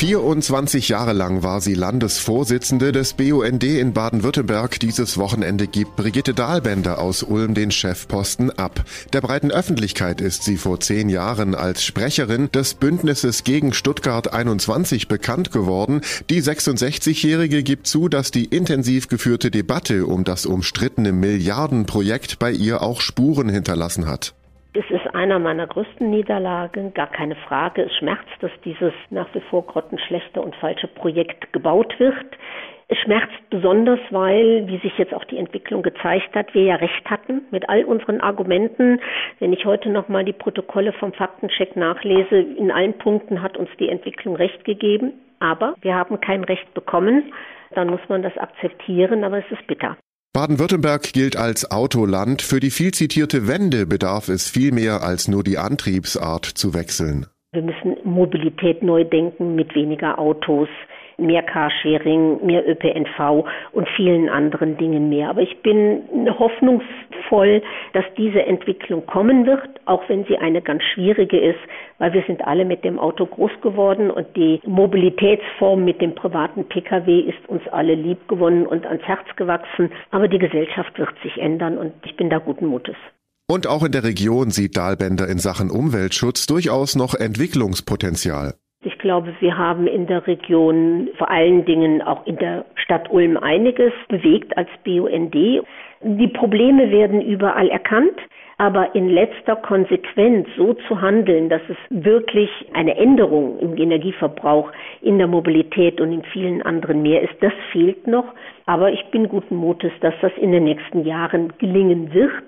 24 Jahre lang war sie Landesvorsitzende des BUND in Baden-Württemberg. Dieses Wochenende gibt Brigitte Dahlbender aus Ulm den Chefposten ab. Der breiten Öffentlichkeit ist sie vor zehn Jahren als Sprecherin des Bündnisses gegen Stuttgart 21 bekannt geworden. Die 66-Jährige gibt zu, dass die intensiv geführte Debatte um das umstrittene Milliardenprojekt bei ihr auch Spuren hinterlassen hat. Es ist einer meiner größten Niederlagen, gar keine Frage. Es schmerzt, dass dieses nach wie vor grottenschlechte und falsche Projekt gebaut wird. Es schmerzt besonders, weil, wie sich jetzt auch die Entwicklung gezeigt hat, wir ja recht hatten mit all unseren Argumenten. Wenn ich heute nochmal die Protokolle vom Faktencheck nachlese, in allen Punkten hat uns die Entwicklung recht gegeben. Aber wir haben kein Recht bekommen. Dann muss man das akzeptieren, aber es ist bitter. Baden-Württemberg gilt als Autoland. Für die viel zitierte Wende bedarf es viel mehr als nur die Antriebsart zu wechseln. Wir müssen Mobilität neu denken mit weniger Autos, mehr Carsharing, mehr ÖPNV und vielen anderen Dingen mehr. Aber ich bin hoffnungsvoll, dass diese Entwicklung kommen wird, auch wenn sie eine ganz schwierige ist, weil wir sind alle mit dem Auto groß geworden und die Mobilitätsform mit dem privaten Pkw ist uns alle lieb gewonnen und ans Herz gewachsen. Aber die Gesellschaft wird sich ändern und ich bin da guten Mutes. Und auch in der Region sieht Dahlbender in Sachen Umweltschutz durchaus noch Entwicklungspotenzial. Ich glaube, wir haben in der Region, vor allen Dingen auch in der Stadt Ulm, einiges bewegt als BUND. Die Probleme werden überall erkannt. Aber in letzter Konsequenz so zu handeln, dass es wirklich eine Änderung im Energieverbrauch, in der Mobilität und in vielen anderen mehr ist, das fehlt noch. Aber ich bin guten Mutes, dass das in den nächsten Jahren gelingen wird.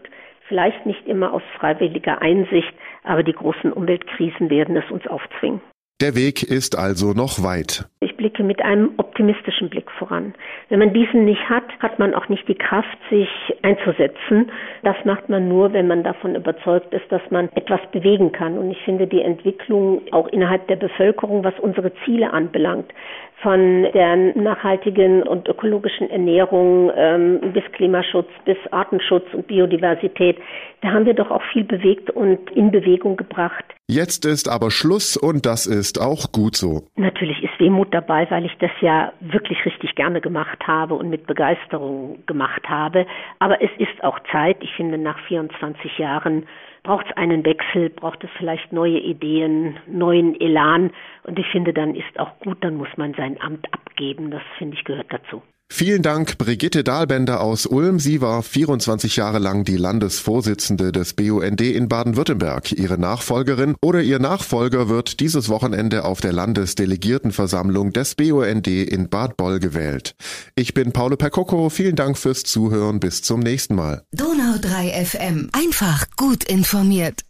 Vielleicht nicht immer aus freiwilliger Einsicht, aber die großen Umweltkrisen werden es uns aufzwingen. Der Weg ist also noch weit. Ich blicke mit einem optimistischen Blick voran. Wenn man diesen nicht hat, hat man auch nicht die Kraft, sich einzusetzen. Das macht man nur, wenn man davon überzeugt ist, dass man etwas bewegen kann. Und ich finde die Entwicklung auch innerhalb der Bevölkerung, was unsere Ziele anbelangt, von der nachhaltigen und ökologischen Ernährung ähm, bis Klimaschutz, bis Artenschutz und Biodiversität. Da haben wir doch auch viel bewegt und in Bewegung gebracht. Jetzt ist aber Schluss und das ist auch gut so. Natürlich ist Wehmut dabei, weil ich das ja wirklich richtig gerne gemacht habe und mit Begeisterung gemacht habe. Aber es ist auch Zeit. Ich finde, nach 24 Jahren braucht es einen Wechsel, braucht es vielleicht neue Ideen, neuen Elan. Und ich finde, dann ist auch gut, dann muss man sein Amt abgeben. Das finde ich gehört dazu. Vielen Dank, Brigitte Dahlbender aus Ulm. Sie war 24 Jahre lang die Landesvorsitzende des BUND in Baden-Württemberg. Ihre Nachfolgerin oder ihr Nachfolger wird dieses Wochenende auf der Landesdelegiertenversammlung des BUND in Bad Boll gewählt. Ich bin Paolo Percocco. Vielen Dank fürs Zuhören. Bis zum nächsten Mal. Donau 3 FM. Einfach gut informiert.